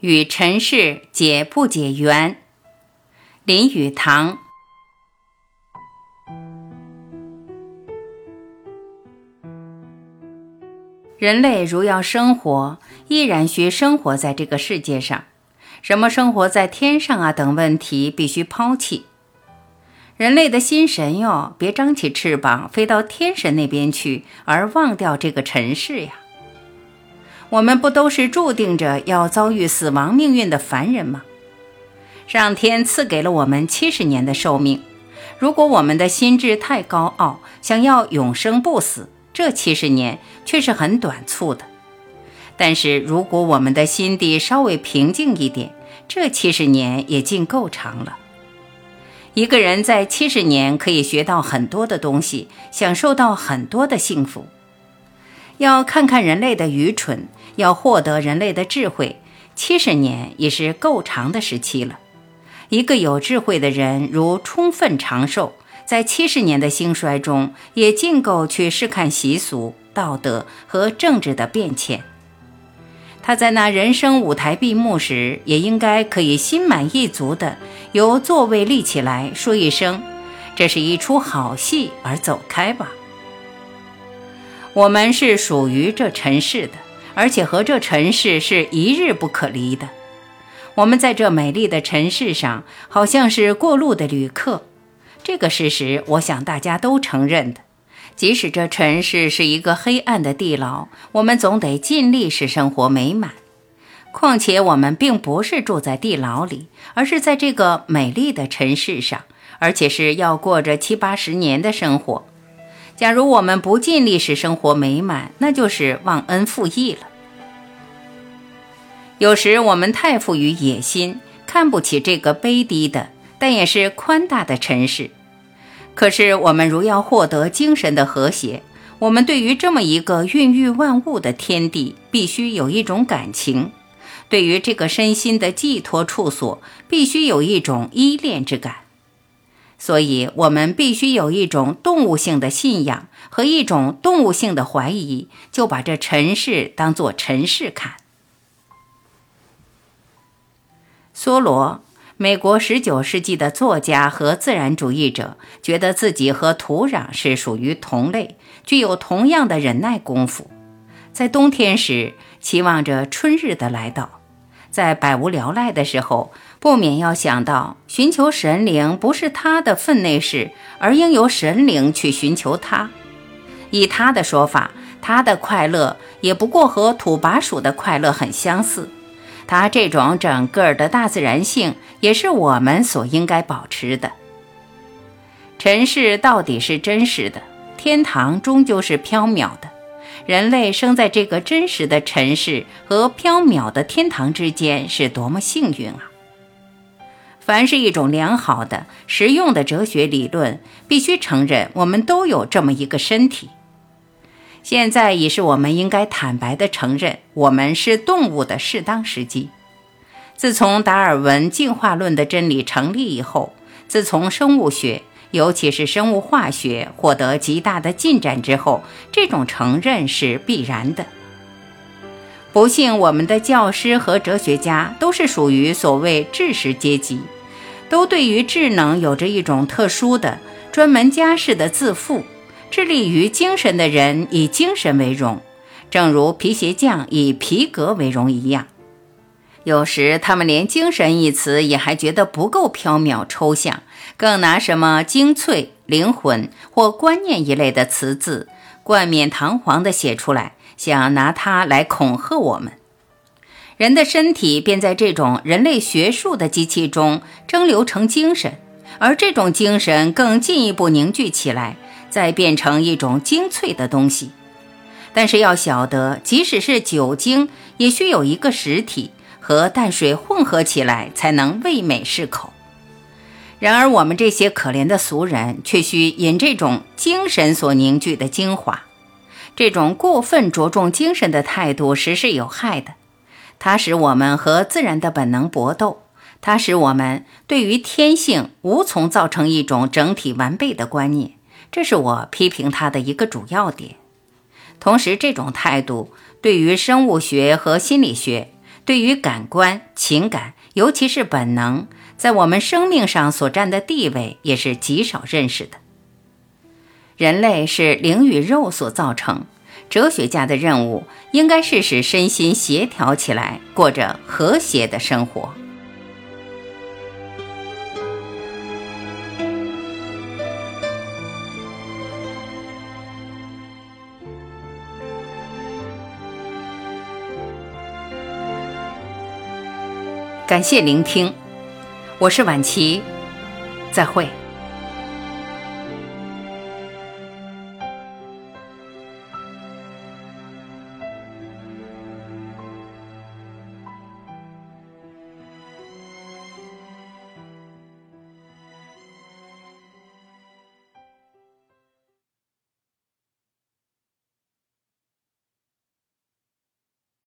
与尘世解不解缘。林语堂。人类如要生活，依然需生活在这个世界上。什么生活在天上啊等问题必须抛弃。人类的心神哟，别张起翅膀飞到天神那边去，而忘掉这个尘世呀。我们不都是注定着要遭遇死亡命运的凡人吗？上天赐给了我们七十年的寿命，如果我们的心智太高傲，想要永生不死，这七十年却是很短促的。但是如果我们的心地稍微平静一点，这七十年也尽够长了。一个人在七十年可以学到很多的东西，享受到很多的幸福。要看看人类的愚蠢，要获得人类的智慧，七十年也是够长的时期了。一个有智慧的人，如充分长寿，在七十年的兴衰中，也尽够去试看习俗、道德和政治的变迁。他在那人生舞台闭幕时，也应该可以心满意足地由座位立起来，说一声：“这是一出好戏”，而走开吧。我们是属于这尘世的，而且和这尘世是一日不可离的。我们在这美丽的尘世上，好像是过路的旅客。这个事实，我想大家都承认的。即使这尘世是一个黑暗的地牢，我们总得尽力使生活美满。况且我们并不是住在地牢里，而是在这个美丽的尘世上，而且是要过着七八十年的生活。假如我们不尽力使生活美满，那就是忘恩负义了。有时我们太富于野心，看不起这个卑低的，但也是宽大的尘世。可是我们如要获得精神的和谐，我们对于这么一个孕育万物的天地，必须有一种感情；对于这个身心的寄托处所，必须有一种依恋之感。所以，我们必须有一种动物性的信仰和一种动物性的怀疑，就把这尘世当作尘世看。梭罗，美国十九世纪的作家和自然主义者，觉得自己和土壤是属于同类，具有同样的忍耐功夫。在冬天时，期望着春日的来到；在百无聊赖的时候，不免要想到，寻求神灵不是他的分内事，而应由神灵去寻求他。以他的说法，他的快乐也不过和土拨鼠的快乐很相似。他这种整个的大自然性，也是我们所应该保持的。尘世到底是真实的，天堂终究是缥缈的。人类生在这个真实的尘世和缥缈的天堂之间，是多么幸运啊！凡是一种良好的、实用的哲学理论，必须承认我们都有这么一个身体。现在已是我们应该坦白地承认，我们是动物的适当时机。自从达尔文进化论的真理成立以后，自从生物学，尤其是生物化学获得极大的进展之后，这种承认是必然的。不幸，我们的教师和哲学家都是属于所谓知识阶级。都对于智能有着一种特殊的、专门家式的自负，致力于精神的人以精神为荣，正如皮鞋匠以皮革为荣一样。有时他们连“精神”一词也还觉得不够缥缈抽象，更拿什么精粹、灵魂或观念一类的词字，冠冕堂皇地写出来，想拿它来恐吓我们。人的身体便在这种人类学术的机器中蒸馏成精神，而这种精神更进一步凝聚起来，再变成一种精粹的东西。但是要晓得，即使是酒精，也需有一个实体和淡水混合起来，才能味美适口。然而我们这些可怜的俗人，却需饮这种精神所凝聚的精华。这种过分着重精神的态度，实是有害的。它使我们和自然的本能搏斗，它使我们对于天性无从造成一种整体完备的观念，这是我批评它的一个主要点。同时，这种态度对于生物学和心理学，对于感官、情感，尤其是本能，在我们生命上所占的地位，也是极少认识的。人类是灵与肉所造成，哲学家的任务应该是使身心协调起来，过着和谐的生活。感谢聆听，我是晚琪，再会。